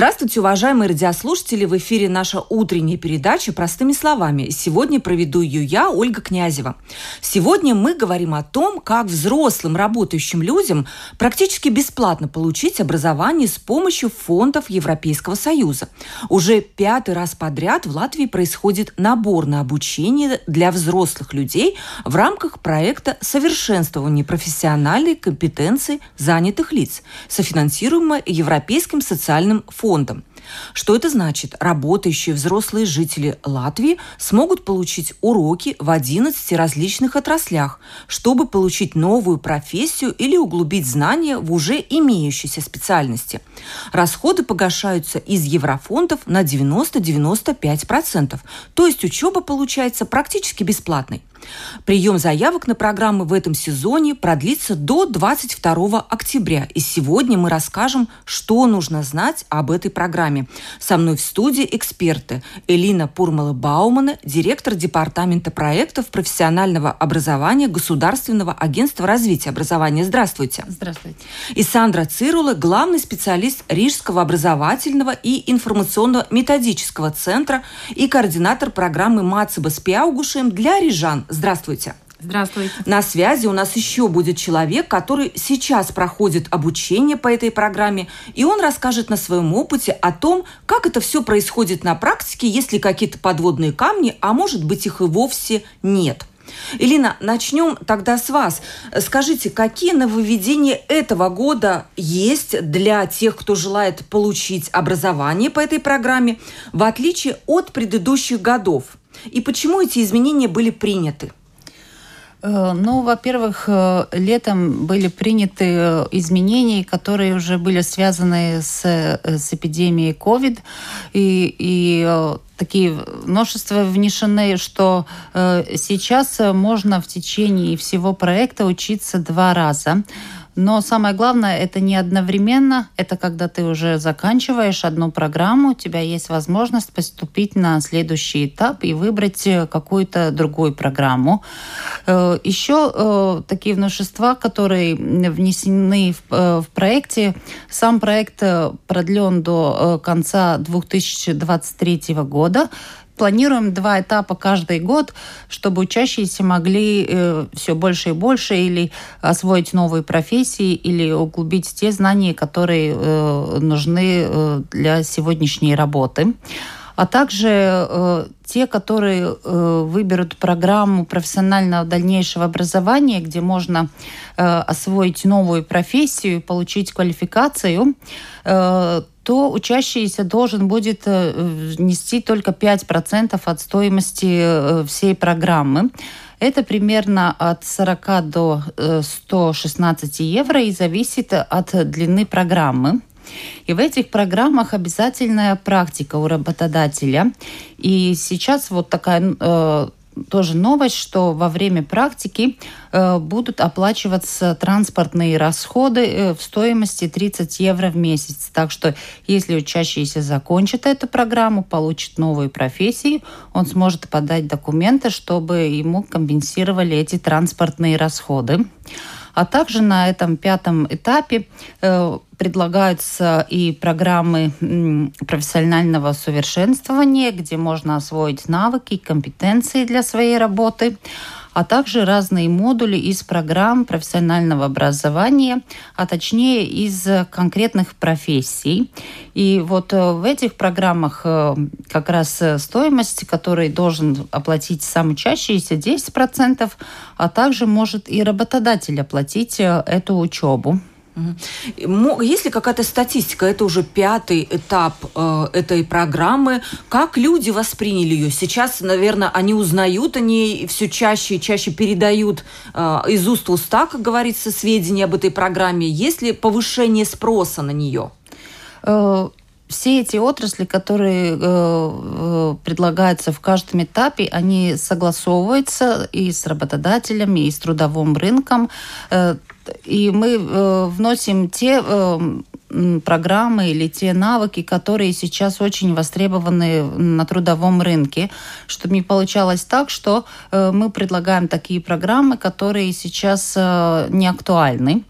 Здравствуйте, уважаемые радиослушатели! В эфире наша утренняя передача «Простыми словами». Сегодня проведу ее я, Ольга Князева. Сегодня мы говорим о том, как взрослым работающим людям практически бесплатно получить образование с помощью фондов Европейского Союза. Уже пятый раз подряд в Латвии происходит набор на обучение для взрослых людей в рамках проекта совершенствования профессиональной компетенции занятых лиц», софинансируемого Европейским социальным фондом фондом. Что это значит? Работающие взрослые жители Латвии смогут получить уроки в 11 различных отраслях, чтобы получить новую профессию или углубить знания в уже имеющейся специальности. Расходы погашаются из еврофондов на 90-95%, то есть учеба получается практически бесплатной. Прием заявок на программы в этом сезоне продлится до 22 октября. И сегодня мы расскажем, что нужно знать об этой программе. Со мной в студии эксперты Элина Пурмала-Баумана, директор Департамента проектов профессионального образования Государственного агентства развития образования. Здравствуйте. Здравствуйте. И Сандра Цирула, главный специалист Рижского образовательного и информационно-методического центра и координатор программы «Мацеба с Пиаугушем» для рижан. Здравствуйте. Здравствуйте. На связи у нас еще будет человек, который сейчас проходит обучение по этой программе, и он расскажет на своем опыте о том, как это все происходит на практике, если какие-то подводные камни, а может быть их и вовсе нет. Элина, начнем тогда с вас. Скажите, какие нововведения этого года есть для тех, кто желает получить образование по этой программе, в отличие от предыдущих годов? И почему эти изменения были приняты? Э, ну, во-первых, э, летом были приняты э, изменения, которые уже были связаны с, с эпидемией COVID. И, и такие множества внесены, что сейчас можно в течение всего проекта учиться два раза. Но самое главное, это не одновременно, это когда ты уже заканчиваешь одну программу, у тебя есть возможность поступить на следующий этап и выбрать э, какую-то другую программу. Э, Еще э, такие новшества, которые внесены в проекте. Сам проект продлен до конца 2023 года планируем два этапа каждый год, чтобы учащиеся могли э, все больше и больше или освоить новые профессии, или углубить те знания, которые э, нужны э, для сегодняшней работы. А также э, те, которые э, выберут программу профессионального дальнейшего образования, где можно э, освоить новую профессию, получить квалификацию, э, то учащийся должен будет э, нести только 5% от стоимости э, всей программы. Это примерно от 40 до 116 э, евро и зависит от длины программы. И в этих программах обязательная практика у работодателя. И сейчас вот такая тоже новость, что во время практики э, будут оплачиваться транспортные расходы э, в стоимости 30 евро в месяц. Так что если учащийся закончит эту программу, получит новую профессию, он сможет подать документы, чтобы ему компенсировали эти транспортные расходы. А также на этом пятом этапе э, предлагаются и программы профессионального совершенствования, где можно освоить навыки и компетенции для своей работы а также разные модули из программ профессионального образования, а точнее из конкретных профессий. И вот э, в этих программах э, как раз стоимость, которую должен оплатить сам учащийся, 10%, а также может и работодатель оплатить э, эту учебу. Есть ли какая-то статистика? Это уже пятый этап э, этой программы. Как люди восприняли ее? Сейчас, наверное, они узнают о ней, все чаще и чаще передают э, из уст в уста, как говорится, сведения об этой программе. Есть ли повышение спроса на нее? Э, все эти отрасли, которые э, э, предлагаются в каждом этапе, они согласовываются и с работодателями, и с трудовым рынком. Э, и мы э, вносим те э, программы или те навыки, которые сейчас очень востребованы на трудовом рынке, чтобы не получалось так, что э, мы предлагаем такие программы, которые сейчас э, не актуальны.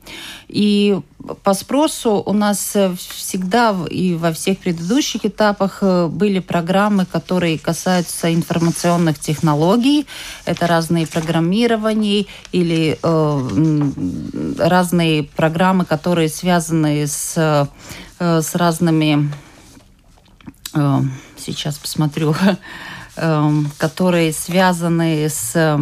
И по спросу у нас э, всегда и во всех предыдущих этапах э, были программы, которые касаются информационных технологий. Это разные программирования или э, разные программы, которые связаны с, э, с разными... Э, сейчас посмотрю. Э, которые связаны с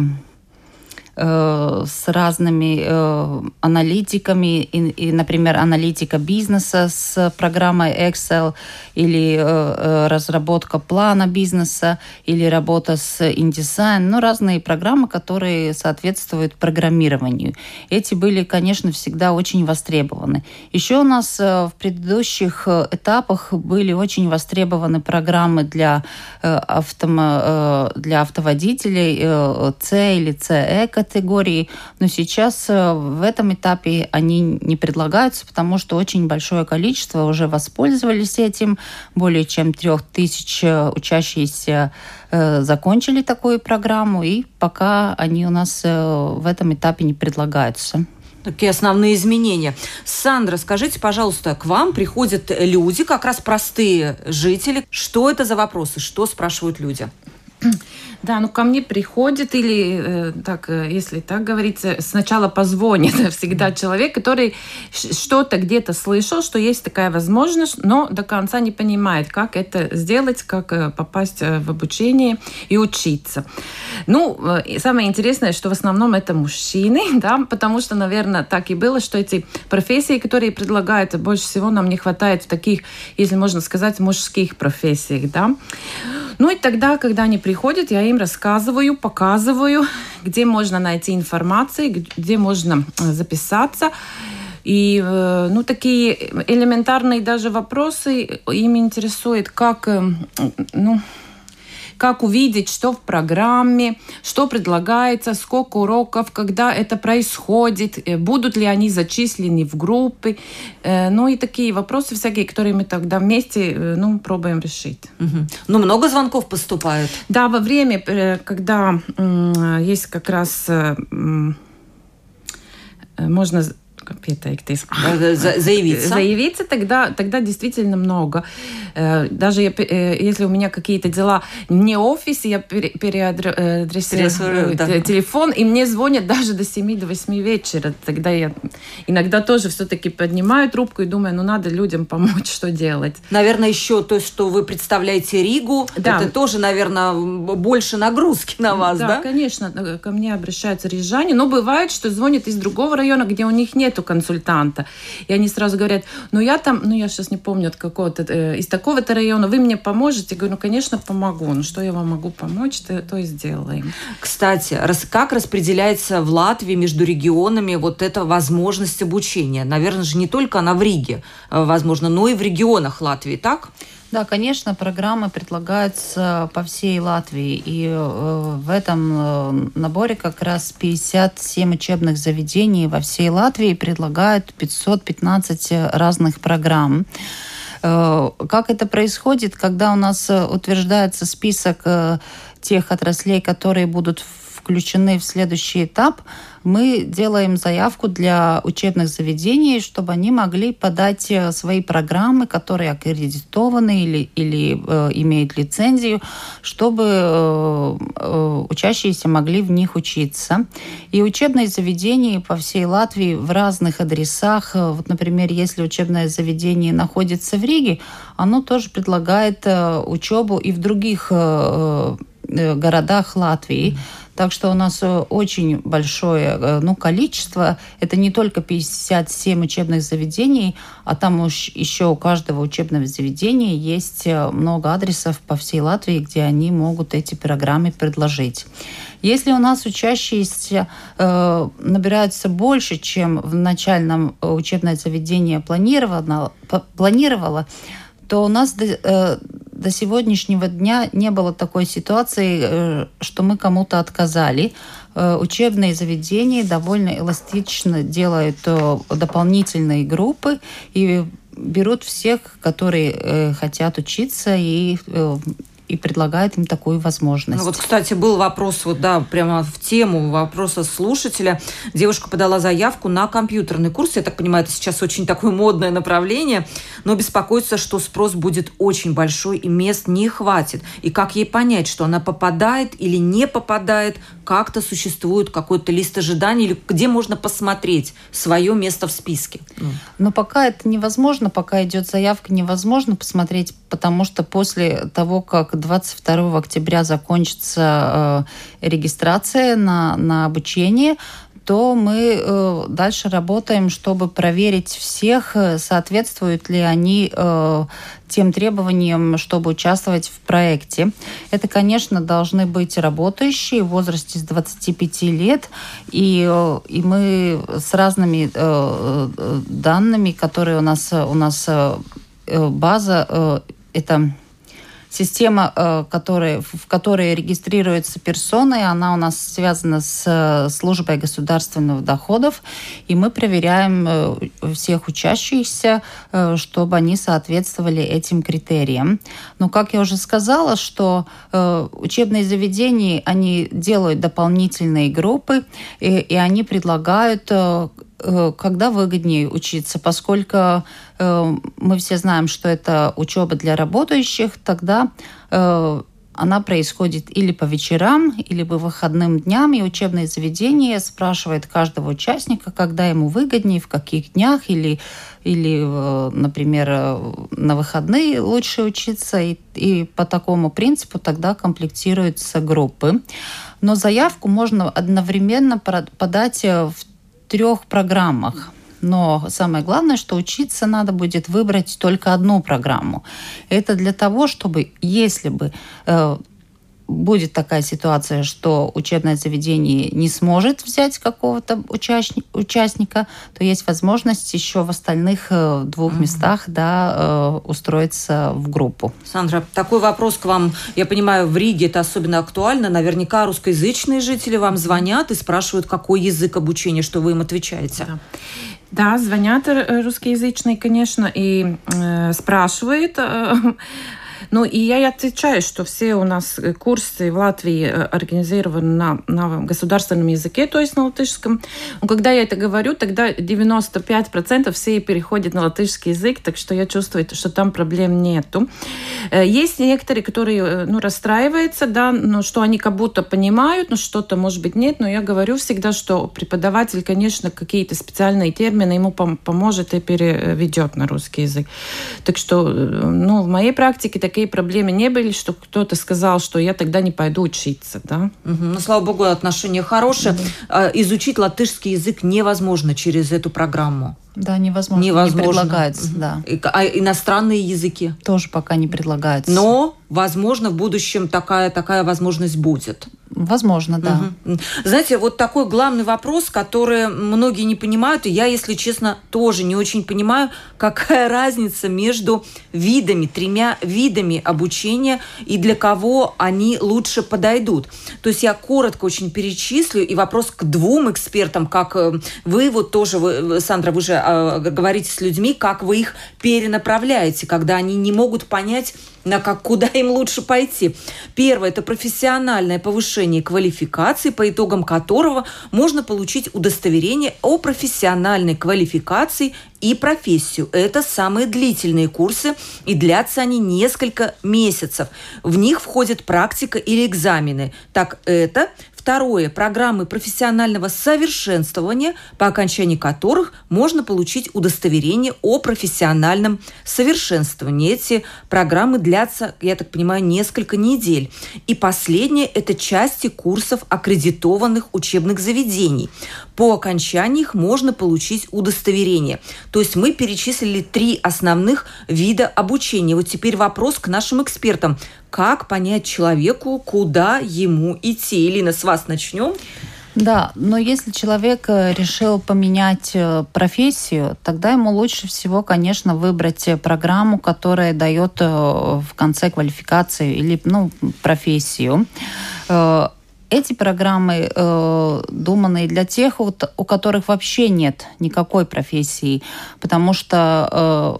Э, с разными э, аналитиками, и, и, например, аналитика бизнеса с программой Excel или э, разработка плана бизнеса или работа с InDesign, ну, разные программы, которые соответствуют программированию. Эти были, конечно, всегда очень востребованы. Еще у нас в предыдущих этапах были очень востребованы программы для, автомо, для автоводителей C или CE категории, но сейчас э, в этом этапе они не предлагаются, потому что очень большое количество уже воспользовались этим. Более чем трех тысяч э, учащиеся э, закончили такую программу, и пока они у нас в этом этапе не предлагаются. Такие основные изменения. Сандра, скажите, пожалуйста, к вам приходят люди, как раз простые жители. Что это за вопросы? Что спрашивают люди? Да, ну ко мне приходит или, э, так, э, если так говорится, сначала позвонит всегда человек, который что-то где-то слышал, что есть такая возможность, но до конца не понимает, как это сделать, как э, попасть в обучение и учиться. Ну, самое интересное, что в основном это мужчины, да, потому что, наверное, так и было, что эти профессии, которые предлагают, больше всего нам не хватает в таких, если можно сказать, мужских профессиях, да. Ну и тогда, когда они приходят, я им рассказываю, показываю, где можно найти информацию, где можно э, записаться. И э, ну, такие элементарные даже вопросы им интересуют, как э, ну, как увидеть, что в программе, что предлагается, сколько уроков, когда это происходит, э, будут ли они зачислены в группы. Э, ну и такие вопросы всякие, которые мы тогда вместе э, ну, пробуем решить. Угу. Ну, много звонков поступают? Да, во время, когда есть как раз можно pieteikties. Заявиться. Заявиться тогда, тогда действительно много. Э, даже э, если у меня какие-то дела не офис, я переадресирую да. телефон, и мне звонят даже до 7 до 8 вечера. Тогда я иногда тоже все-таки поднимаю трубку и думаю, ну надо людям помочь, что делать. Наверное, еще то, что вы представляете Ригу, да. это тоже, наверное, больше нагрузки на вас, да? Да, конечно. Ко мне обращаются рижане, но бывает, что звонят из другого района, где у них нет нету консультанта. И они сразу говорят, ну я там, ну я сейчас не помню от какого-то, э, из такого-то района, вы мне поможете? Я говорю, ну конечно помогу, ну что я вам могу помочь, то, то и сделаем. Кстати, раз, как распределяется в Латвии между регионами вот эта возможность обучения? Наверное же не только она в Риге, э, возможно, но и в регионах Латвии, так? Да, конечно, программы предлагаются по всей Латвии. И э, в этом э, наборе как раз 57 учебных заведений во всей Латвии предлагают 515 разных программ. Э, как это происходит, когда у нас утверждается список тех отраслей, которые будут включены в следующий этап, мы делаем заявку для учебных заведений, чтобы они могли подать э, свои программы, которые аккредитованы или, или э, имеют лицензию, чтобы э, э, учащиеся могли в них учиться. И учебные заведения по всей Латвии в разных адресах, э, вот, например, если учебное заведение находится в Риге, оно тоже предлагает учебу и в других городах Латвии. Mm-hmm. Так что у нас э, очень большое э, ну, количество. Это не только 57 учебных заведений, а там уж еще у каждого учебного заведения есть э, много адресов по всей Латвии, где они могут эти программы предложить. Если у нас учащиеся э, набираются больше, чем в начальном учебное заведение планировало, планировало то у нас до сегодняшнего дня не было такой ситуации, э, что мы кому-то отказали. Э, учебные заведения довольно эластично делают э, дополнительные группы, и берут всех, которые хотят учиться и и предлагает им такую возможность. Ну вот, кстати, был вопрос, вот да, прямо в тему вопроса слушателя. Девушка подала заявку на компьютерный курс. Я так понимаю, это сейчас очень такое модное направление, но беспокоится, что спрос будет очень большой и мест не хватит. И как ей понять, что она попадает или не попадает, как-то существует какой-то лист ожиданий, или где можно посмотреть свое место в списке? Но пока это невозможно, пока идет заявка, невозможно посмотреть, потому что после того, как 22 октября закончится э, регистрация на, на обучение, то мы э, дальше работаем, чтобы проверить всех, э, соответствуют ли они э, тем требованиям, чтобы участвовать в проекте. Это, конечно, должны быть работающие в возрасте с 25 лет, и, э, и мы с разными э, данными, которые у нас, у нас э, база, э, это Система, э, которая, в которой регистрируется персоны, она у нас связана с э, службой государственных доходов, и мы проверяем э, всех учащихся, чтобы они соответствовали этим критериям. Но, как я уже сказала, что учебные заведения, они делают дополнительные группы, и, и они предлагают когда выгоднее учиться, поскольку э, мы все знаем, что это учеба для работающих, тогда э, она происходит или по вечерам, или по выходным дням, и учебное заведение спрашивает каждого участника, когда ему выгоднее, в каких днях, или, или например, на выходные лучше учиться, и, и по такому принципу тогда комплектируются группы. Но заявку можно одновременно подать в трех программах. Но самое главное, что учиться надо будет выбрать только одну программу. Это для того, чтобы, если бы э, будет такая ситуация, что учебное заведение не сможет взять какого-то участника, то есть возможность еще в остальных э, двух mm-hmm. местах да, э, устроиться в группу. Сандра, такой вопрос к вам. Я понимаю, в Риге это особенно актуально. Наверняка русскоязычные жители вам звонят и спрашивают, какой язык обучения, что вы им отвечаете. Да. Да, звонят русскоязычные, конечно, и э, спрашивают, э, ну, и я отвечаю, что все у нас э, курсы в Латвии э, организованы на, на государственном языке, то есть на латышском. Но когда я это говорю, тогда 95% все переходят на латышский язык, так что я чувствую, что там проблем нету. Э, есть некоторые, которые ну, расстраиваются, да, но что они как будто понимают, но что-то, может быть, нет. Но я говорю всегда, что преподаватель, конечно, какие-то специальные термины ему поможет и переведет на русский язык. Так что, ну, в моей практике такие такие проблемы не были, что кто-то сказал, что я тогда не пойду учиться, да? Угу. Ну, слава богу, отношения хорошие. Угу. Изучить латышский язык невозможно через эту программу. Да, невозможно. Невозможно. Не предлагается, да. А иностранные языки? Тоже пока не предлагается. Но, возможно, в будущем такая, такая возможность будет. Возможно, да. Угу. Знаете, вот такой главный вопрос, который многие не понимают, и я, если честно, тоже не очень понимаю, какая разница между видами, тремя видами обучения и для кого они лучше подойдут. То есть я коротко очень перечислю, и вопрос к двум экспертам, как э, вы, вот тоже, вы, Сандра, вы же э, говорите с людьми, как вы их перенаправляете, когда они не могут понять, на как, куда им лучше пойти. Первое – это профессиональное повышение квалификации, по итогам которого можно получить удостоверение о профессиональной квалификации и профессию. Это самые длительные курсы, и длятся они несколько месяцев. В них входит практика или экзамены. Так это Второе – программы профессионального совершенствования, по окончании которых можно получить удостоверение о профессиональном совершенствовании. Эти программы длятся, я так понимаю, несколько недель. И последнее – это части курсов аккредитованных учебных заведений. По окончании их можно получить удостоверение. То есть мы перечислили три основных вида обучения. Вот теперь вопрос к нашим экспертам. Как понять человеку, куда ему идти? Илина, с вас начнем. Да, но если человек э, решил поменять э, профессию, тогда ему лучше всего, конечно, выбрать э, программу, которая дает в конце квалификацию или ну, профессию эти программы э, думаны для тех, у, у которых вообще нет никакой профессии, потому что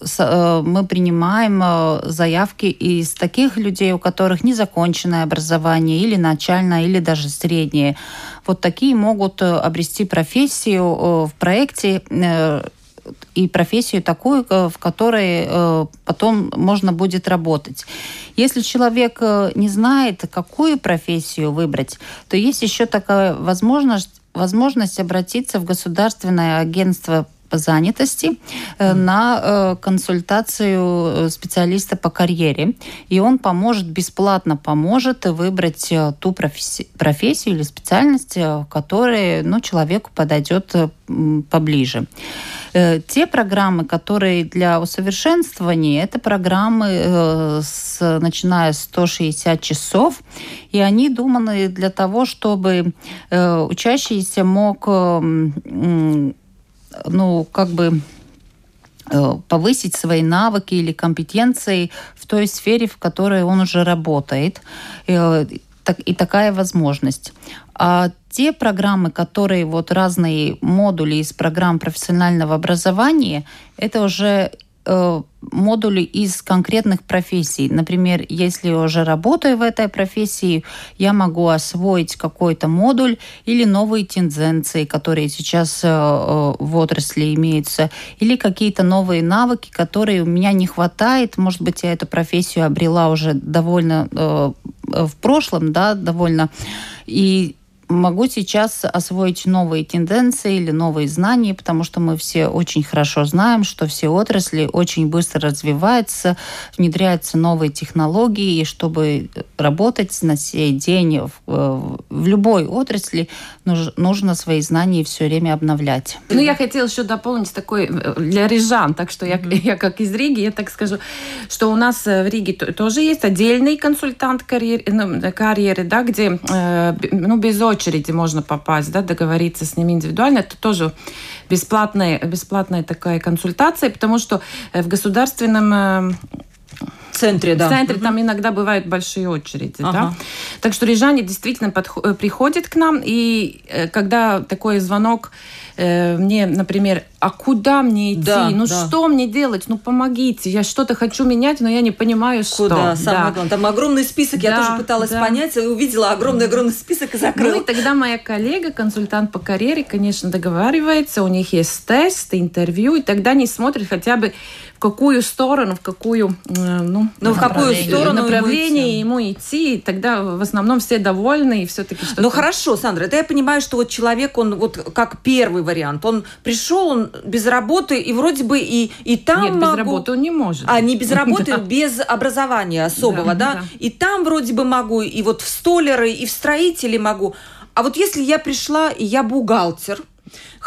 мы принимаем заявки из таких людей, у которых незаконченное образование или начальное, или даже среднее. Вот такие могут обрести профессию в проекте и профессию такую, в которой потом можно будет работать. Если человек не знает, какую профессию выбрать, то есть еще такая возможность возможность обратиться в Государственное агентство по занятости э, на э, консультацию э, специалиста по карьере. И он поможет, бесплатно поможет выбрать ту профессию или специальность, в которой ну, человеку подойдет поближе. Те программы, которые для усовершенствования, это программы, с, начиная с 160 часов, и они думаны для того, чтобы учащийся мог ну, как бы э, повысить свои навыки или компетенции в той сфере, в которой он уже работает. Э, и такая возможность. А те программы, которые вот разные модули из программ профессионального образования, это уже модули из конкретных профессий. Например, если я уже работаю в этой профессии, я могу освоить какой-то модуль или новые тенденции, которые сейчас э, э, в отрасли имеются, или какие-то новые навыки, которые у меня не хватает. Может быть, я эту профессию обрела уже довольно в прошлом, да, довольно. И могу сейчас освоить новые тенденции или новые знания, потому что мы все очень хорошо знаем, что все отрасли очень быстро развиваются, внедряются новые технологии, и чтобы работать на сей день в, в любой отрасли, нужно свои знания все время обновлять. Ну, я хотела еще дополнить такой э, для рижан, так что я, mm-hmm. я как из Риги, я так скажу, что у нас э, в Риге тоже есть отдельный консультант карьеры, ну, карьеры да, где э, ну, без очереди очереди можно попасть, да, договориться с ними индивидуально. Это тоже бесплатная, бесплатная такая консультация, потому что э, в государственном э, центре, да. В центре угу. там иногда бывают большие очереди, ага. да. Так что рижане действительно подход, э, приходят к нам, и когда такой звонок э, мне, например, а куда мне идти? Да, ну да. что мне делать? Ну помогите, я что-то хочу менять, но я не понимаю, что. Куда? Самое да. главное. Там огромный список, да, я тоже пыталась да. понять, увидела огромный-огромный список и закрыла. Ну и тогда моя коллега, консультант по карьере, конечно, договаривается, у них есть тест, интервью, и тогда они смотрят хотя бы в какую сторону, в какую, э, ну, ну в какую сторону направление ему идти. ему идти, и тогда в основном все довольны и все-таки что-то. Ну хорошо, Сандра, это я понимаю, что вот человек, он вот как первый вариант, он пришел, он без работы и вроде бы и и там Нет, могу... без работы он не может. А не без работы, без образования особого, да? И там вроде бы могу, и вот в столеры, и в строители могу. А вот если я пришла, и я бухгалтер,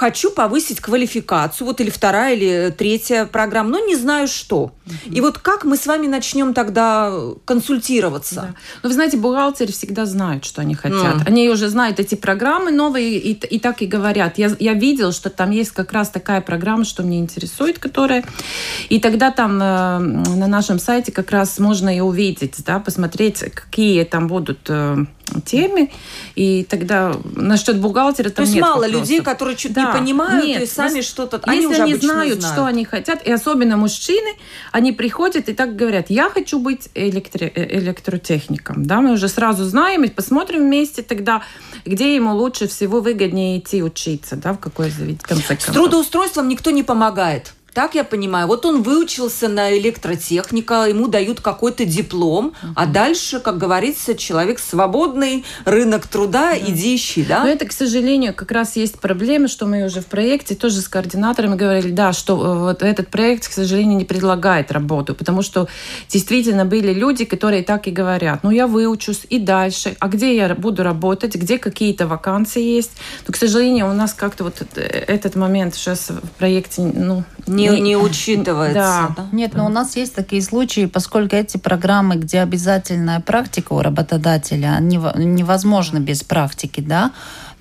хочу повысить квалификацию, вот или вторая, или третья программа, но не знаю что. Угу. И вот как мы с вами начнем тогда консультироваться? Да. Ну, вы знаете, бухгалтеры всегда знают, что они хотят. Mm. Они уже знают эти программы новые и, и так и говорят. Я, я видел, что там есть как раз такая программа, что мне интересует, которая... И тогда там э, на нашем сайте как раз можно и увидеть, да, посмотреть, какие там будут э, темы, и тогда насчет бухгалтера там То есть нет мало вопросов. людей, которые что-то да. не понимают, нет, и сами что-то... Они уже они знают, знают, что они хотят, и особенно мужчины, они приходят и так говорят, я хочу быть электро э, электротехником. Да? Мы уже сразу знаем и посмотрим вместе тогда, где ему лучше всего выгоднее идти учиться, да, в какое заведение. С трудоустройством никто не помогает. Так я понимаю. Вот он выучился на электротехника, ему дают какой-то диплом, угу. а дальше, как говорится, человек свободный, рынок труда, да. иди ищи, да? Но это, к сожалению, как раз есть проблема, что мы уже в проекте тоже с координаторами говорили, да, что э, вот этот проект, к сожалению, не предлагает работу, потому что действительно были люди, которые так и говорят, ну я выучусь и дальше, а где я буду работать, где какие-то вакансии есть. Но, к сожалению, у нас как-то вот э, этот момент сейчас в проекте, ну, не не, не учитывается. Да. да? Нет, да. но у нас есть такие случаи, поскольку эти программы, где обязательная практика у работодателя, невозможно без практики, да,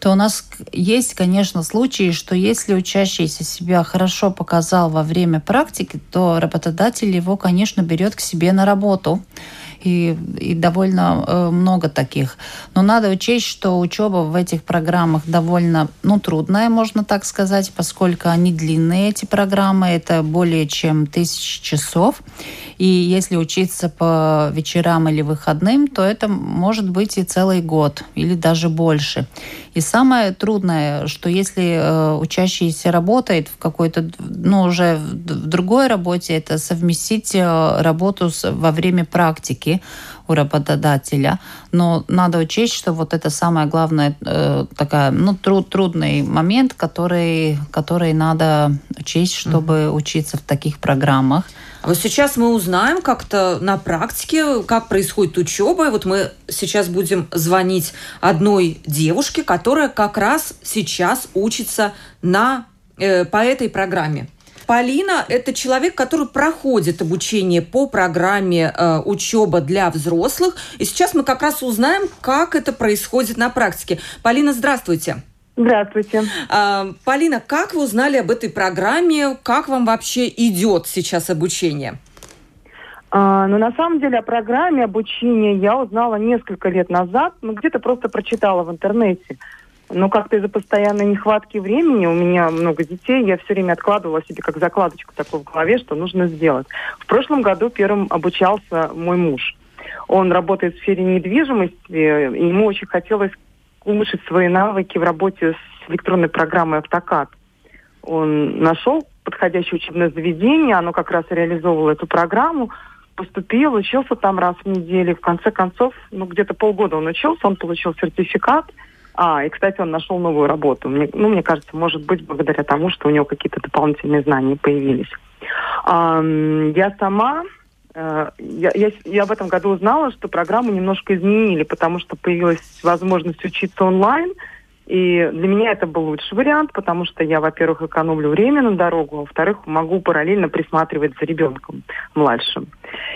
то у нас есть, конечно, случаи, что если учащийся себя хорошо показал во время практики, то работодатель его, конечно, берет к себе на работу. И, и довольно э, много таких. Но надо учесть, что учеба в этих программах довольно ну, трудная, можно так сказать, поскольку они длинные, эти программы, это более чем тысячи часов. И если учиться по вечерам или выходным, то это может быть и целый год или даже больше. И самое трудное, что если э, учащийся работает в какой-то, ну, уже в другой работе, это совместить э, работу с, во время практики у работодателя. Но надо учесть, что вот это самое главное, э, такая, ну, труд, трудный момент, который, который надо учесть, чтобы mm-hmm. учиться в таких программах. А вот сейчас мы узнаем как-то на практике, как происходит учеба. И вот мы сейчас будем звонить одной девушке, которая как раз сейчас учится на, э, по этой программе. Полина – это человек, который проходит обучение по программе э, учеба для взрослых. И сейчас мы как раз узнаем, как это происходит на практике. Полина, здравствуйте. Здравствуйте. А, Полина, как вы узнали об этой программе? Как вам вообще идет сейчас обучение? А, ну, на самом деле, о программе обучения я узнала несколько лет назад. Ну, где-то просто прочитала в интернете. Но как-то из-за постоянной нехватки времени, у меня много детей, я все время откладывала себе как закладочку такую в голове, что нужно сделать. В прошлом году первым обучался мой муж. Он работает в сфере недвижимости, и ему очень хотелось улучшить свои навыки в работе с электронной программой «Автокад». Он нашел подходящее учебное заведение, оно как раз реализовывало эту программу, поступил, учился там раз в неделю. В конце концов, ну, где-то полгода он учился, он получил сертификат – а, и, кстати, он нашел новую работу. Мне, ну, мне кажется, может быть, благодаря тому, что у него какие-то дополнительные знания появились. Я сама, э, я, я, я в этом году узнала, что программу немножко изменили, потому что появилась возможность учиться онлайн. И для меня это был лучший вариант, потому что я, во-первых, экономлю время на дорогу, а во-вторых, могу параллельно присматривать за ребенком младшим.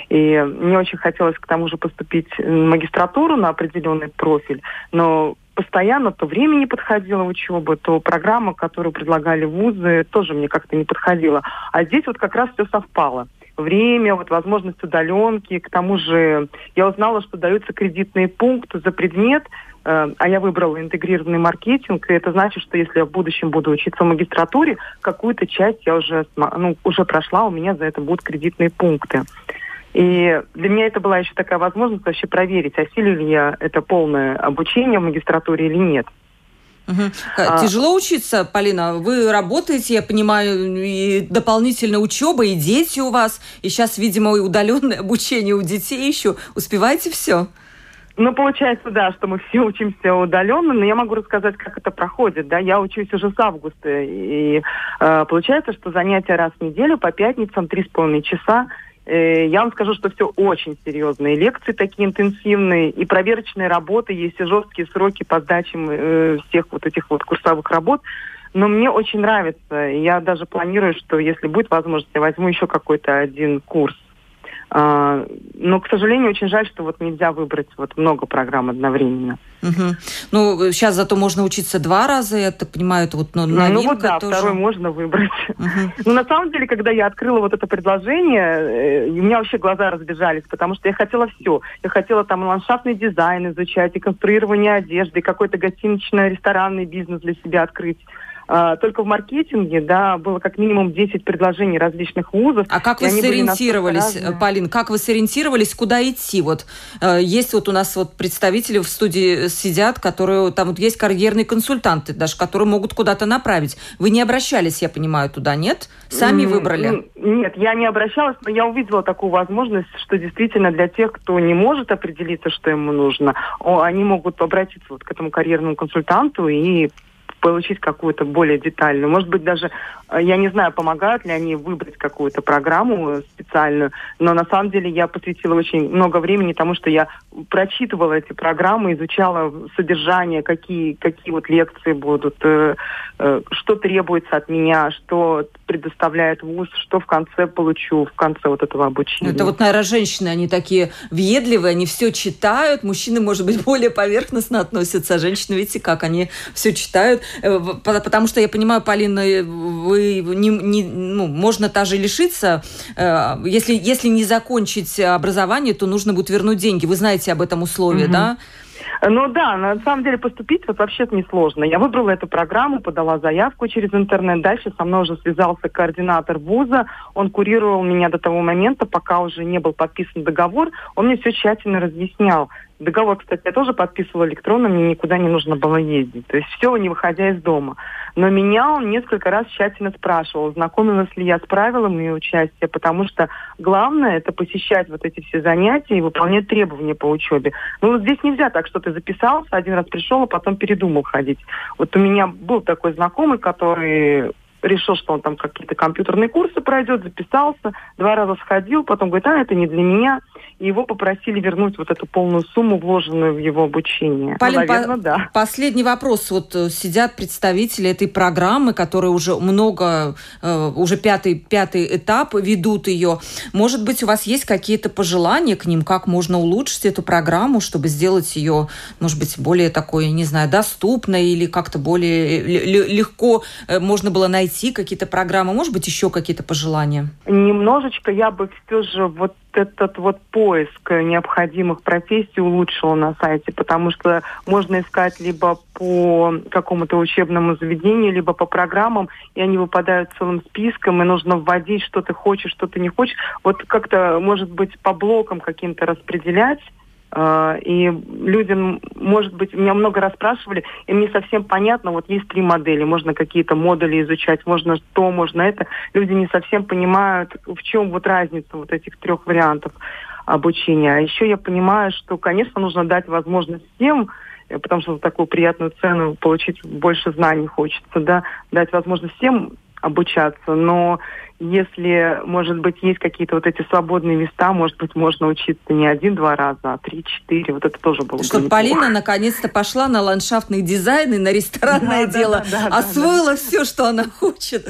И мне очень хотелось к тому же поступить в магистратуру на определенный профиль, но постоянно то время не подходило учебы, то программа, которую предлагали вузы, тоже мне как-то не подходила. А здесь вот как раз все совпало время, вот возможность удаленки. К тому же я узнала, что даются кредитные пункты за предмет, э, а я выбрала интегрированный маркетинг, и это значит, что если я в будущем буду учиться в магистратуре, какую-то часть я уже, ну, уже прошла, у меня за это будут кредитные пункты. И для меня это была еще такая возможность вообще проверить, осилю ли я это полное обучение в магистратуре или нет. Угу. А, Тяжело учиться, Полина. Вы работаете, я понимаю, и дополнительно учеба, и дети у вас, и сейчас, видимо, и удаленное обучение у детей еще. Успеваете все? Ну, получается, да, что мы все учимся удаленно, но я могу рассказать, как это проходит. Да, я учусь уже с августа, и э, получается, что занятия раз в неделю по пятницам три с половиной часа я вам скажу, что все очень серьезные. Лекции такие интенсивные, и проверочные работы, есть и жесткие сроки по сдаче э, всех вот этих вот курсовых работ. Но мне очень нравится. Я даже планирую, что если будет возможность, я возьму еще какой-то один курс. А, но, к сожалению, очень жаль, что вот нельзя выбрать вот много программ одновременно. Угу. Ну, сейчас зато можно учиться два раза, я так понимаю, это вот ну, новинка Ну вот да, тоже. второй можно выбрать. Угу. Ну, на самом деле, когда я открыла вот это предложение, э, у меня вообще глаза разбежались, потому что я хотела все. Я хотела там ландшафтный дизайн изучать, и конструирование одежды, и какой-то гостинично-ресторанный бизнес для себя открыть. А, только в маркетинге, да, было как минимум 10 предложений различных вузов. А как вы сориентировались, Полин, как вы сориентировались, куда идти? Вот э, есть вот у нас вот представители в студии сидят, которые, там вот есть карьерные консультанты даже, которые могут куда-то направить. Вы не обращались, я понимаю, туда, нет? Сами mm, выбрали? Нет, я не обращалась, но я увидела такую возможность, что действительно для тех, кто не может определиться, что ему нужно, они могут обратиться вот к этому карьерному консультанту и получить какую-то более детальную. Может быть, даже, э, я не знаю, помогают ли они выбрать какую-то программу специальную, но на самом деле я посвятила очень много времени тому, что я прочитывала эти программы, изучала содержание, какие, какие вот лекции будут, э, э, что требуется от меня, что предоставляет ВУЗ, что в конце получу, в конце вот этого обучения. Это вот, наверное, женщины, они такие въедливые, они все читают, мужчины, может быть, более поверхностно относятся, а женщины, видите, как они все читают. Э, потому что я понимаю, Полина, вы не, не, ну, можно даже лишиться, если, если не закончить образование, то нужно будет вернуть деньги. Вы знаете об этом условии, угу. да? Ну да, на самом деле поступить вот вообще несложно. Я выбрала эту программу, подала заявку через интернет. Дальше со мной уже связался координатор вуза. Он курировал меня до того момента, пока уже не был подписан договор. Он мне все тщательно разъяснял. Договор, кстати, я тоже подписывала электронно, мне никуда не нужно было ездить. То есть все, не выходя из дома. Но меня он несколько раз тщательно спрашивал, знакомилась ли я с правилами участия, потому что главное это посещать вот эти все занятия и выполнять требования по учебе. Ну вот здесь нельзя так, что ты записался, один раз пришел, а потом передумал ходить. Вот у меня был такой знакомый, который решил, что он там какие-то компьютерные курсы пройдет, записался, два раза сходил, потом говорит, а, это не для меня. И его попросили вернуть вот эту полную сумму, вложенную в его обучение. Полин, ну, наверное, по- да. Последний вопрос. Вот э, сидят представители этой программы, которые уже много, э, уже пятый, пятый этап ведут ее. Может быть, у вас есть какие-то пожелания к ним, как можно улучшить эту программу, чтобы сделать ее, может быть, более такой, не знаю, доступной или как-то более легко э, можно было найти найти какие-то программы? Может быть, еще какие-то пожелания? Немножечко я бы все же вот этот вот поиск необходимых профессий улучшила на сайте, потому что можно искать либо по какому-то учебному заведению, либо по программам, и они выпадают целым списком, и нужно вводить, что ты хочешь, что ты не хочешь. Вот как-то, может быть, по блокам каким-то распределять, и людям, может быть, меня много раз спрашивали, и мне совсем понятно, вот есть три модели, можно какие-то модули изучать, можно то, можно это. Люди не совсем понимают, в чем вот разница вот этих трех вариантов обучения. А еще я понимаю, что, конечно, нужно дать возможность всем потому что за такую приятную цену получить больше знаний хочется, да, дать возможность всем обучаться, но если, может быть, есть какие-то вот эти свободные места, может быть, можно учиться не один-два раза, а три-четыре. Вот это тоже было Чтобы Полина наконец-то пошла на ландшафтный дизайн и на ресторанное да, дело, да, да, освоила да. все, что она хочет.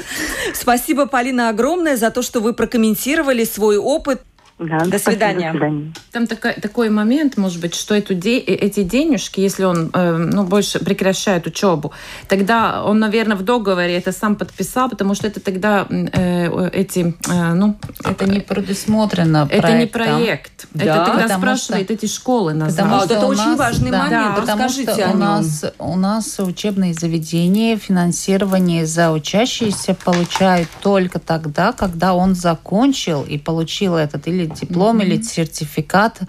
Спасибо, Полина, огромное за то, что вы прокомментировали свой опыт. Да, до, свидания. до свидания. Там такой, такой момент, может быть, что эту де, э, эти денежки, если он э, ну, больше прекращает учебу, тогда он, наверное, в договоре это сам подписал, потому что это тогда э, эти, э, ну... Это не предусмотрено Это проектом. не проект. Да, это тогда спрашивает что, эти школы назад. Потому что это очень нас, важный да, момент. Да, Расскажите что о у нас, у нас учебные заведения финансирование за учащиеся получают только тогда, когда он закончил и получил этот или диплом, mm-hmm. или сертификат.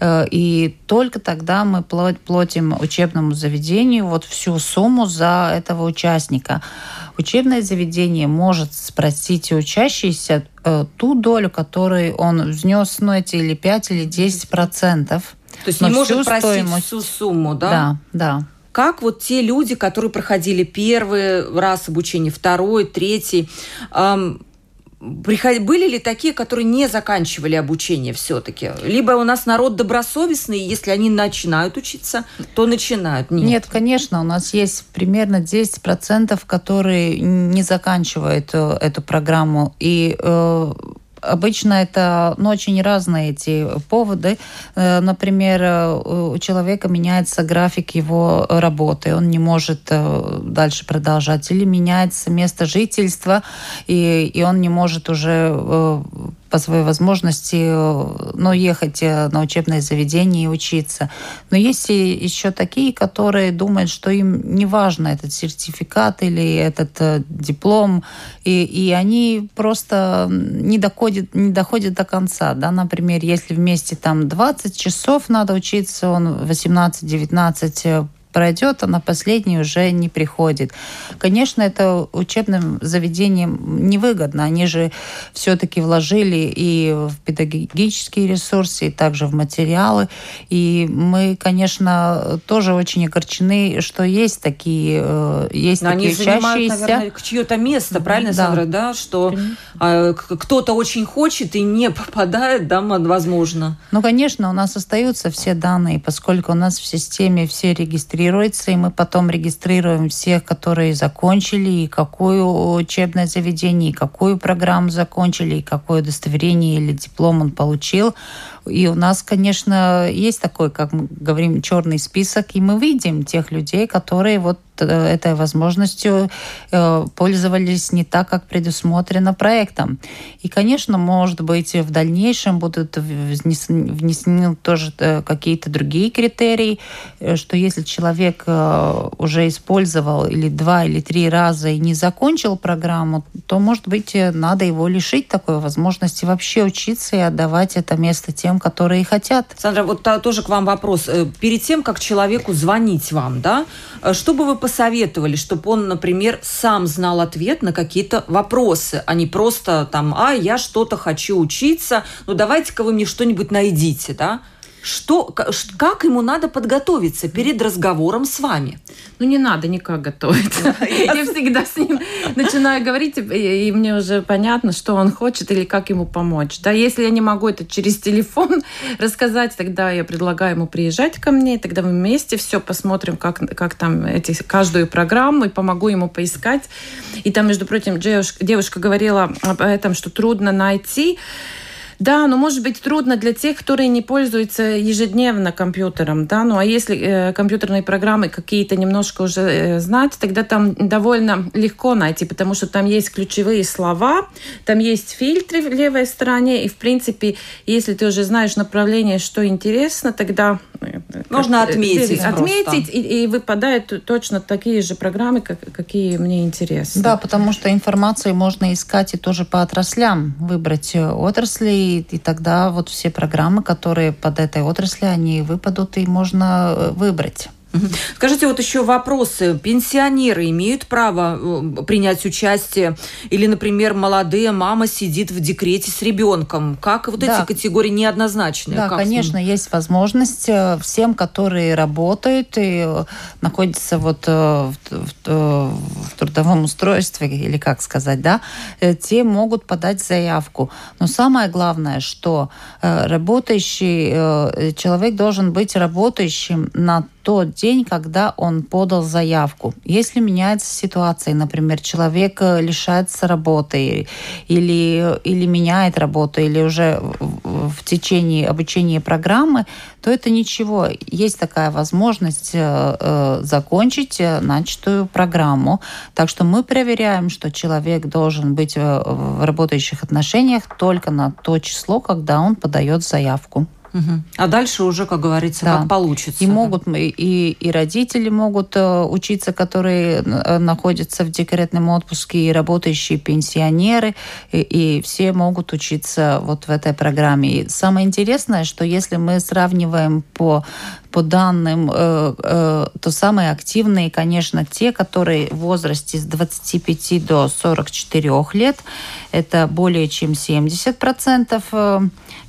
Э, и только тогда мы платим учебному заведению вот всю сумму за этого участника. Учебное заведение может спросить у учащийся э, ту долю, которую он внес, ну, эти или 5, или 10 процентов. То есть не может просить стоимость... всю сумму, да? Да, да как вот те люди, которые проходили первый раз обучение, второй, третий, эм, были ли такие, которые не заканчивали обучение все-таки? Либо у нас народ добросовестный, и если они начинают учиться, то начинают. Нет, Нет конечно, у нас есть примерно 10%, которые не заканчивают э, эту программу. И э, Обычно это ну, очень разные эти поводы. Э, например, э, у человека меняется график его работы, он не может э, дальше продолжать, или меняется место жительства, и, и он не может уже по своей возможности ну, ехать э, на учебное заведение и учиться. Но есть и еще такие, которые думают, что им не важно этот сертификат или этот э, диплом, и, и они просто не доходят, не доходят до конца. Да? Например, если вместе там 20 часов надо учиться, он 18-19 пройдет, а на последний уже не приходит. Конечно, это учебным заведениям невыгодно. Они же все-таки вложили и в педагогические ресурсы, и также в материалы. И мы, конечно, тоже очень огорчены, что есть такие, э, есть Но такие они занимают, наверное, чье-то место, правильно, да. Сандра, да? Что а, кто-то очень хочет и не попадает, да, возможно. Ну, конечно, у нас остаются все данные, поскольку у нас в системе все регистрируются регистрируется, и мы потом регистрируем всех, которые закончили, и какое учебное заведение, и какую программу закончили, и какое удостоверение или диплом он получил. И у нас, конечно, есть такой, как мы говорим, черный список, и мы видим тех людей, которые вот э, этой возможностью э, пользовались не так, как предусмотрено проектом. И, конечно, может быть, в дальнейшем будут внесены, внесены тоже э, какие-то другие критерии, что если человек уже использовал или два или три раза и не закончил программу, то, может быть, надо его лишить такой возможности вообще учиться и отдавать это место тем, которые хотят. Сандра, вот тоже к вам вопрос. Перед тем, как человеку звонить вам, да, что бы вы посоветовали, чтобы он, например, сам знал ответ на какие-то вопросы, а не просто там, а, я что-то хочу учиться, ну давайте-ка вы мне что-нибудь найдите, да? Что, как ему надо подготовиться перед разговором с вами? Ну, не надо никак готовиться. Я всегда с ним начинаю говорить, и мне уже понятно, что он хочет или как ему помочь. Да, если я не могу это через телефон рассказать, тогда я предлагаю ему приезжать ко мне, тогда мы вместе все посмотрим, как, как там эти, каждую программу, и помогу ему поискать. И там, между прочим, девушка, девушка говорила об этом, что трудно найти да, но может быть трудно для тех, которые не пользуются ежедневно компьютером, да, ну а если э, компьютерные программы какие-то немножко уже э, знать, тогда там довольно легко найти, потому что там есть ключевые слова, там есть фильтры в левой стороне, и в принципе, если ты уже знаешь направление, что интересно, тогда э, можно э, отметить, отметить и, и выпадают точно такие же программы, как, какие мне интересны. Да, потому что информацию можно искать и тоже по отраслям выбрать отрасли и, тогда вот все программы, которые под этой отрасли, они выпадут, и можно э, выбрать. Скажите, вот еще вопросы. Пенсионеры имеют право э, принять участие? Или, например, молодая мама сидит в декрете с ребенком? Как вот да. эти категории неоднозначные? Да, как конечно, есть возможность э, всем, которые работают и э, находятся вот в, в, в трудовом устройстве, или как сказать, да, те могут подать заявку. Но самое главное, что работающий человек должен быть работающим на тот день, когда он подал заявку. Если меняется ситуация, например, человек э, лишается работы или, или меняет работу, или уже в течение обучения программы, то это ничего. Есть такая возможность э, э, закончить начатую программу. Так что мы проверяем, что человек должен быть в работающих отношениях только на то число, когда он подает заявку. Угу. А дальше уже, как говорится, да. как получится. И да? могут и, и родители могут э, учиться, которые э, находятся в декретном отпуске, и работающие пенсионеры, и, и все могут учиться вот в этой программе. И самое интересное, что если мы сравниваем по по данным, э, э, то самые активные, конечно, те, которые в возрасте с 25 до 44 лет, это более чем 70% э,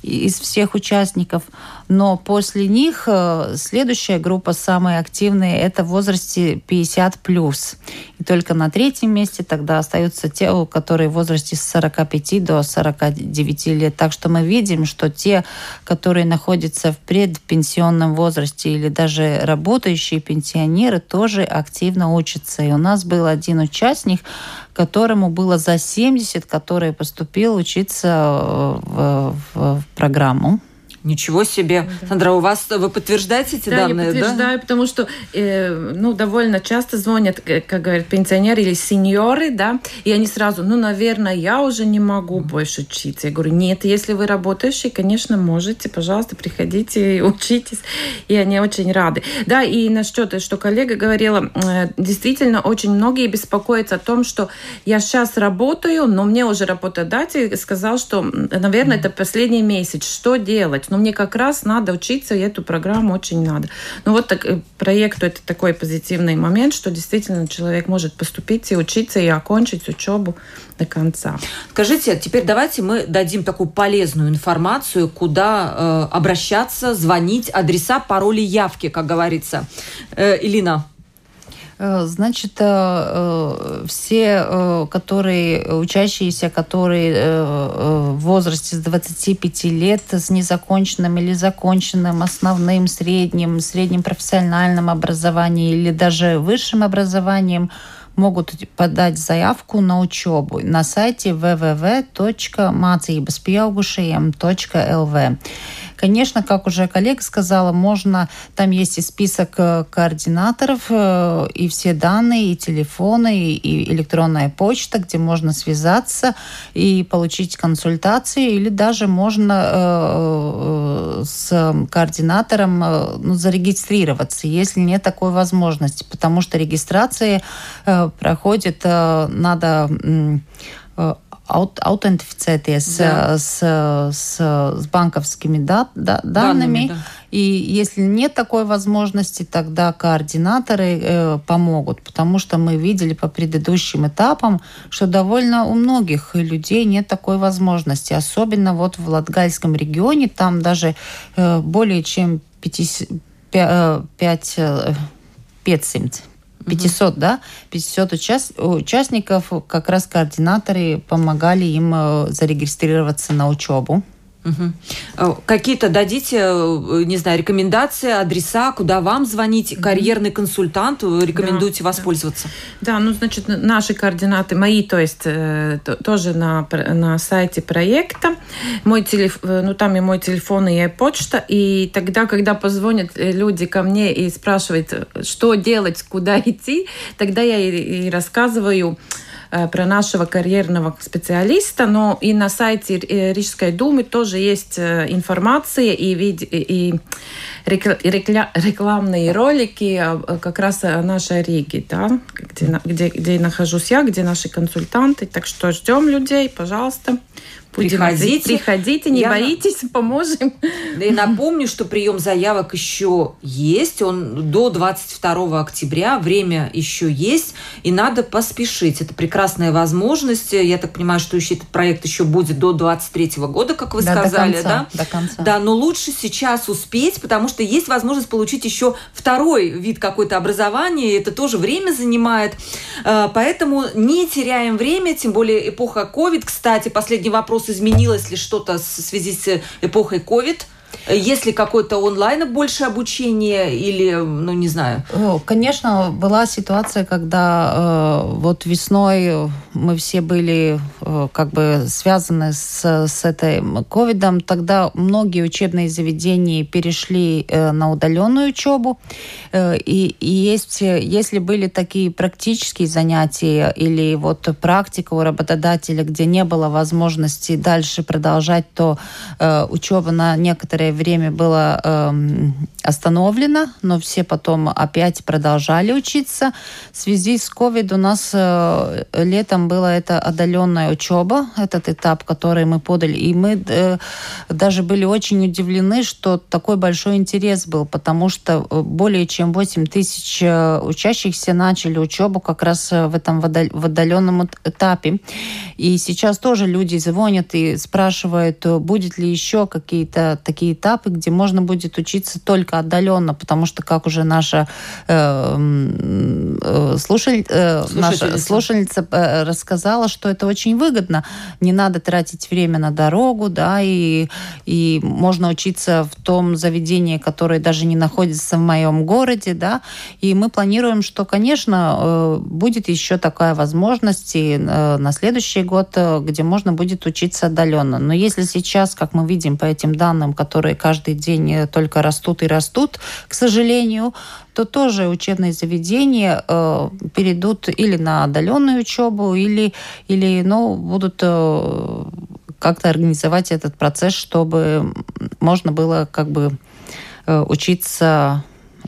из всех участников. Но после них следующая группа, самые активные, это в возрасте 50 плюс. И только на третьем месте тогда остаются те, которые в возрасте с 45 до 49 лет. Так что мы видим, что те, которые находятся в предпенсионном возрасте, возрасте или даже работающие пенсионеры тоже активно учатся. И у нас был один участник, которому было за 70, который поступил учиться э, в, в, в программу. Ничего себе. Да. Сандра, у вас вы подтверждаете эти да, данные? Я подтверждаю, да, потому что э, ну, довольно часто звонят, э, как говорят, пенсионеры или сеньоры, да, и они сразу, ну, наверное, я уже не могу больше учиться. Я говорю, нет, если вы работающие, конечно, можете, пожалуйста, приходите и учитесь. И они очень рады. Да, и насчет, что коллега говорила, э, действительно, очень многие беспокоятся о том, что я сейчас работаю, но мне уже работодатель сказал, что, наверное, это последний месяц, что делать? Но мне как раз надо учиться, и эту программу очень надо. Ну вот так, э, проекту это такой позитивный момент, что действительно человек может поступить и учиться, и окончить учебу до конца. Скажите, теперь давайте мы дадим такую полезную информацию, куда э, обращаться, звонить, адреса, пароли, явки, как говорится. Э, Илина. Э, значит, э, э, все, которые, учащиеся, которые в возрасте с 25 лет с незаконченным или законченным основным, средним, средним профессиональным образованием или даже высшим образованием, могут подать заявку на учебу на сайте www.mācībaspieaugušajiem.lv. Конечно, как уже коллега сказала, можно, там есть и список координаторов, и все данные, и телефоны, и электронная почта, где можно связаться и получить консультации, или даже можно с координатором ну, зарегистрироваться, если нет такой возможности, потому что регистрация проходит, надо аут, аутентифицēties да. с, с, с банковскими да, да, данными. данными да. И если нет такой возможности, тогда координаторы э, помогут, потому что мы видели по предыдущим этапам, что довольно у многих людей нет такой возможности. Особенно вот в Латгальском регионе, там даже э, более чем 50, 5, 5, 500 500, да, 500 участ... участников, как раз координаторы помогали им э, зарегистрироваться на учебу. Угу. Какие-то дадите, э, не знаю, рекомендации, адреса, куда вам звонить, карьерный консультант, рекомендуете да, воспользоваться? Да. да, ну, значит, наши координаты, мои, то есть тоже на, на сайте проекта. Мой телефон, ну, там и мой телефон, и почта. И тогда, когда позвонят люди ко мне и спрашивают, что делать, куда идти, тогда я и, и рассказываю, Э, про нашего карьерного специалиста, но и на сайте Рижской думы тоже есть э, информация и, вид и рекламные ролики как раз о нашей Риге, да, где, где, где нахожусь я, где наши консультанты. Так что ждем людей, пожалуйста. Приходите. Приходите, не Я боитесь, поможем. И напомню, что прием заявок еще есть. Он до 22 октября. Время еще есть. И надо поспешить. Это прекрасная возможность. Я так понимаю, что еще этот проект еще будет до 23 года, как вы да, сказали. До конца, да? до конца. Да, но лучше сейчас успеть, потому что есть возможность получить еще второй вид какой-то образования. Это тоже время занимает. Э, поэтому не теряем время, тем более эпоха COVID. Кстати, последний вопрос вопрос, изменилось ли что-то в связи с эпохой COVID? Есть ли какое-то онлайн больше обучение или, ну, не знаю? Конечно, была ситуация, когда э, вот весной мы все были как бы связаны с, с этой ковидом. Тогда многие учебные заведения перешли э, на удаленную учебу. Э, и, и есть, если были такие практические занятия или вот практика у работодателя, где не было возможности дальше продолжать, то э, учеба на некоторые время было э, остановлено, но все потом опять продолжали учиться. В связи с COVID у нас э, летом была эта отдаленная учеба, этот этап, который мы подали. И мы э, даже были очень удивлены, что такой большой интерес был, потому что э, более чем 8 тысяч э, учащихся начали учебу как раз э, в этом в отдаленном этапе. И сейчас тоже люди звонят и спрашивают, будет ли еще какие-то такие этапы, где можно будет учиться только отдаленно, потому что, как уже наша э, слушаль, э, наша слушательница рассказала, что это очень выгодно. Не надо тратить время на дорогу, да, и, и можно учиться в том заведении, которое даже не находится в моем городе, да, и мы планируем, что, конечно, э, будет еще такая возможность и э, на следующий год, э, где можно будет учиться отдаленно. Но если сейчас, как мы видим по этим данным, которые каждый день только растут и растут, к сожалению, то тоже учебные заведения э, перейдут или на отдаленную учебу, или, или ну, будут э, как-то организовать этот процесс, чтобы можно было как бы э, учиться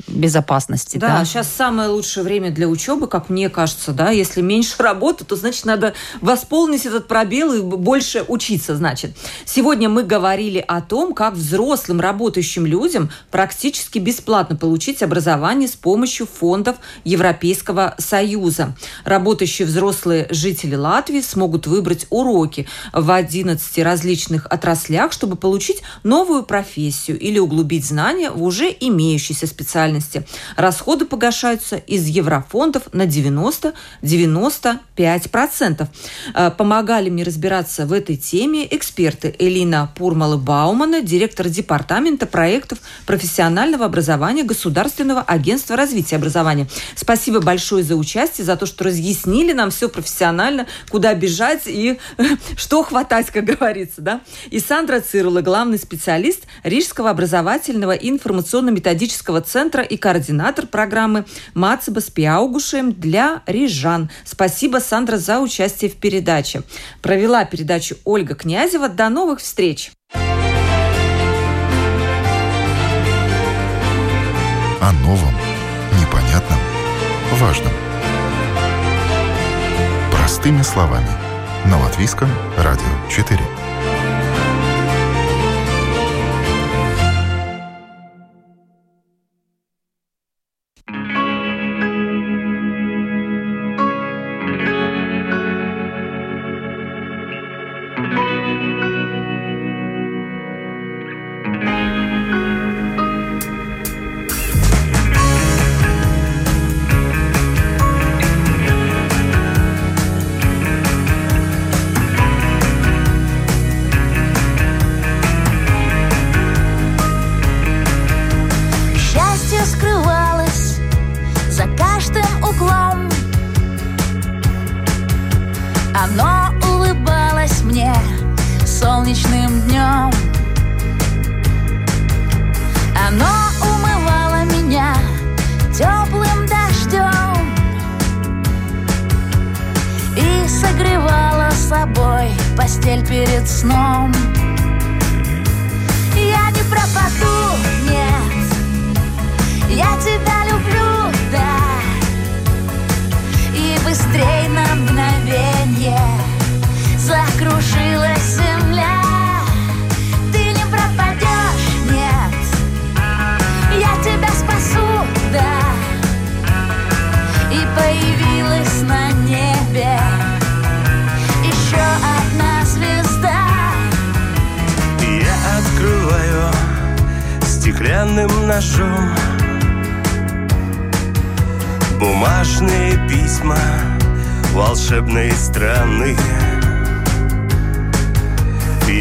безопасности. Да, да, сейчас самое лучшее время для учебы, как мне кажется, да, если меньше работы, то значит надо восполнить этот пробел и больше учиться, значит. Сегодня мы говорили о том, как взрослым работающим людям практически бесплатно получить образование с помощью фондов Европейского Союза. Работающие взрослые жители Латвии смогут выбрать уроки в 11 различных отраслях, чтобы получить новую профессию или углубить знания в уже имеющейся специальности специальности. Расходы погашаются из еврофондов на 90-95%. Э, помогали мне разбираться в этой теме эксперты Элина Пурмалы-Баумана, директор департамента проектов профессионального образования Государственного агентства развития образования. Спасибо большое за участие, за то, что разъяснили нам все профессионально, куда бежать и что хватать, как говорится. Да? И Сандра Цирула, главный специалист Рижского образовательного и информационно-методического центра и координатор программы «Мацеба с Пиаугушем» для рижан. Спасибо, Сандра, за участие в передаче. Провела передачу Ольга Князева. До новых встреч! О новом, непонятном, важном. Простыми словами. На Латвийском радио 4.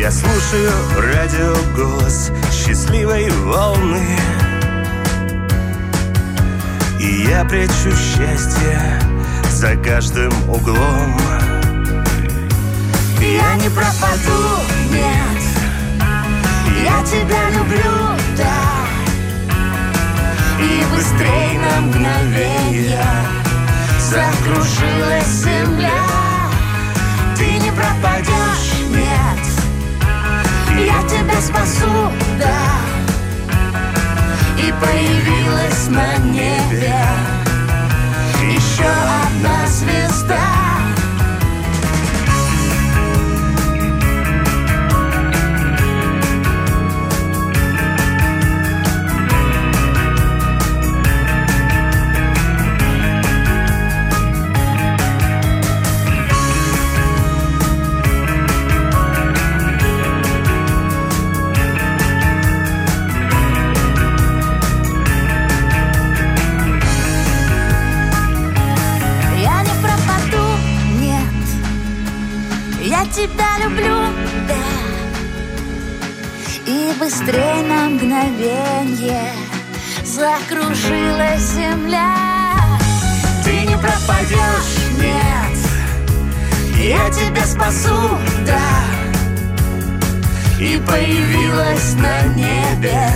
Я слушаю радио голос счастливой волны. И я прячу счастье за каждым углом. Я не пропаду, нет. Я тебя люблю, да. И быстрей на мгновение Закружилась земля. Ты не пропадешь, нет Я тебя спасу, да. И появилась на небе. Еще одна звезда мгновенье Закружилась земля. Ты не пропадешь, нет Я тебя спасу, да. И появилась на небе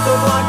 Прилетали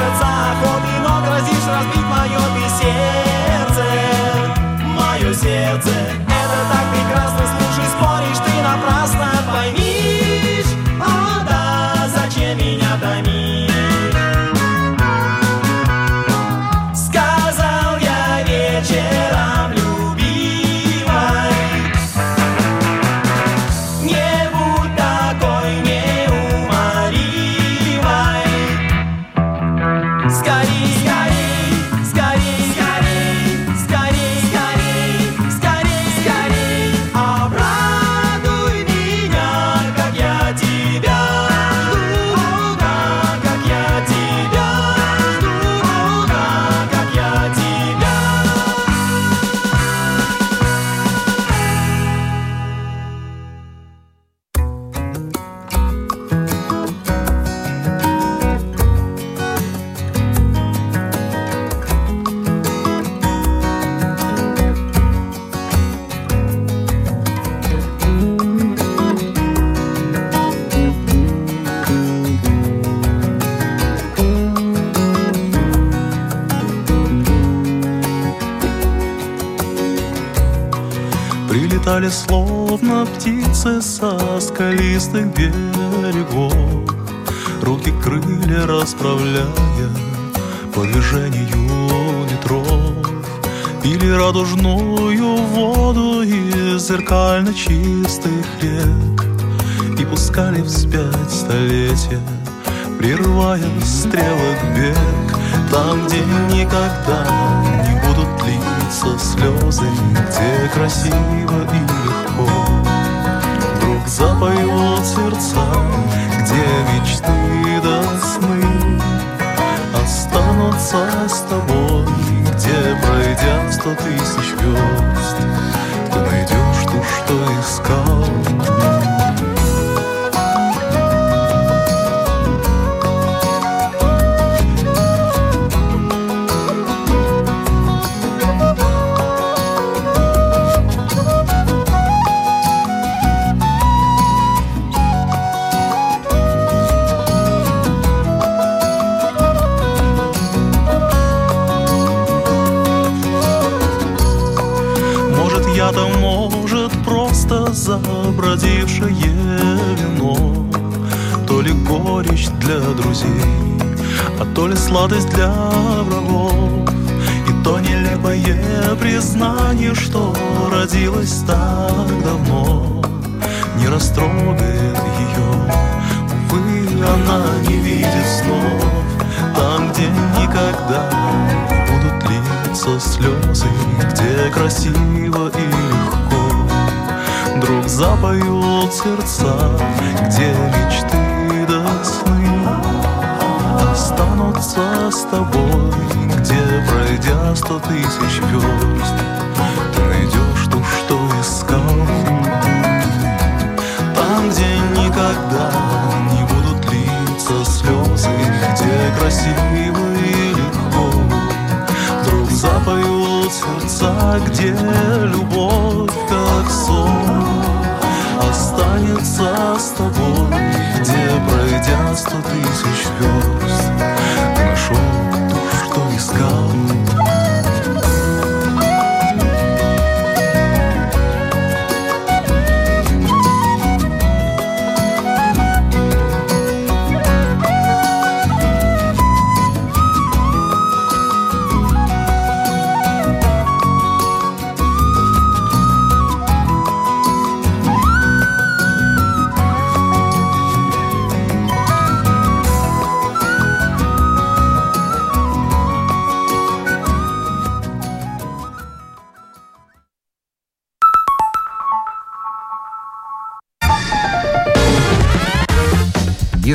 скалистых берегов Руки крылья расправляя по движению ветров. Пили радужную воду из зеркально чистых рек И пускали вспять столетия, прерывая стрелок бег Там, где никогда не будут литься слезы Где красиво и Запоют сердца, где мечты до сны. Останутся с тобой, где пройдя сто тысяч верст Ты найдешь то, что искал то ли сладость для врагов И то нелепое признание, что родилось так давно. Не растрогает ее, увы, она не видит снов. Там, где никогда будут литься слезы Где красиво и легко. Вдруг запоют сердца Где мечты пройдя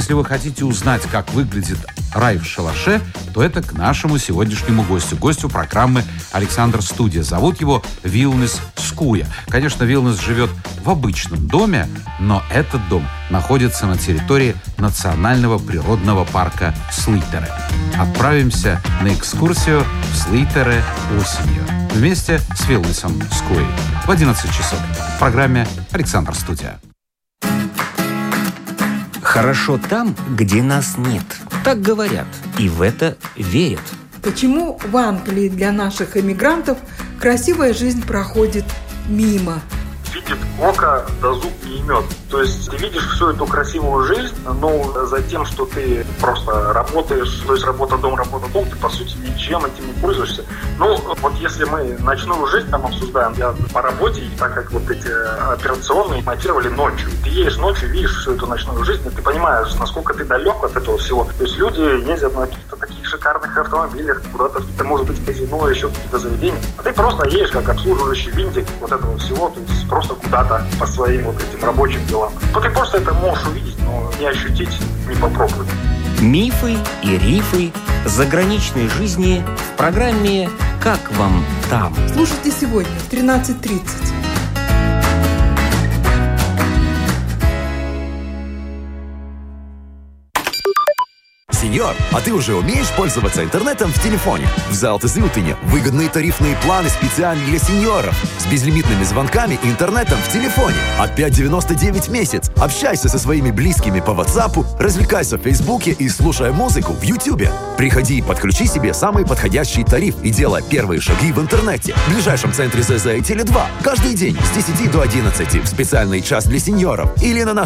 Если вы хотите узнать, как выглядит рай в шалаше, то это к нашему сегодняшнему гостю. Гостю программы Александр Студия. Зовут его Вилнес Скуя. Конечно, Вилнес живет в обычном доме, но этот дом находится на территории Национального природного парка Слитеры. Отправимся на экскурсию в Слитеры осенью вместе с Вилнесом Скуей в 11 часов в программе Александр Студия. Хорошо там, где нас нет. Так говорят, и в это верят. Почему в Англии для наших эмигрантов красивая жизнь проходит мимо? видит око, да зуб не имет. То есть ты видишь всю эту красивую жизнь, но за тем, что ты просто работаешь, то есть работа дом, работа дом, ты по сути ничем этим не пользуешься. Ну, вот если мы ночную жизнь там обсуждаем, я по работе, так как вот эти операционные монтировали ночью, ты едешь ночью, видишь всю эту ночную жизнь, и ты понимаешь, насколько ты далек от этого всего. То есть люди ездят на каких-то таких шикарных автомобилях, куда-то, это может быть казино, еще какие-то заведения. А ты просто едешь как обслуживающий винтик вот этого всего, то есть просто куда-то по своим вот этим рабочим делам. То ты просто это можешь увидеть, но не ощутить, не попробовать. Мифы и рифы заграничной жизни в программе «Как вам там?». Слушайте сегодня в 13.30. Сеньор, а ты уже умеешь пользоваться интернетом в телефоне? В Залтезютыне выгодные тарифные планы специально для сеньоров с безлимитными звонками и интернетом в телефоне. От 5,99 в месяц. Общайся со своими близкими по WhatsApp, развлекайся в Фейсбуке и слушай музыку в Ютубе. Приходи и подключи себе самый подходящий тариф и делай первые шаги в интернете. В ближайшем центре ЗЗ и Теле2 каждый день с 10 до 11 в специальный час для сеньоров или на нашем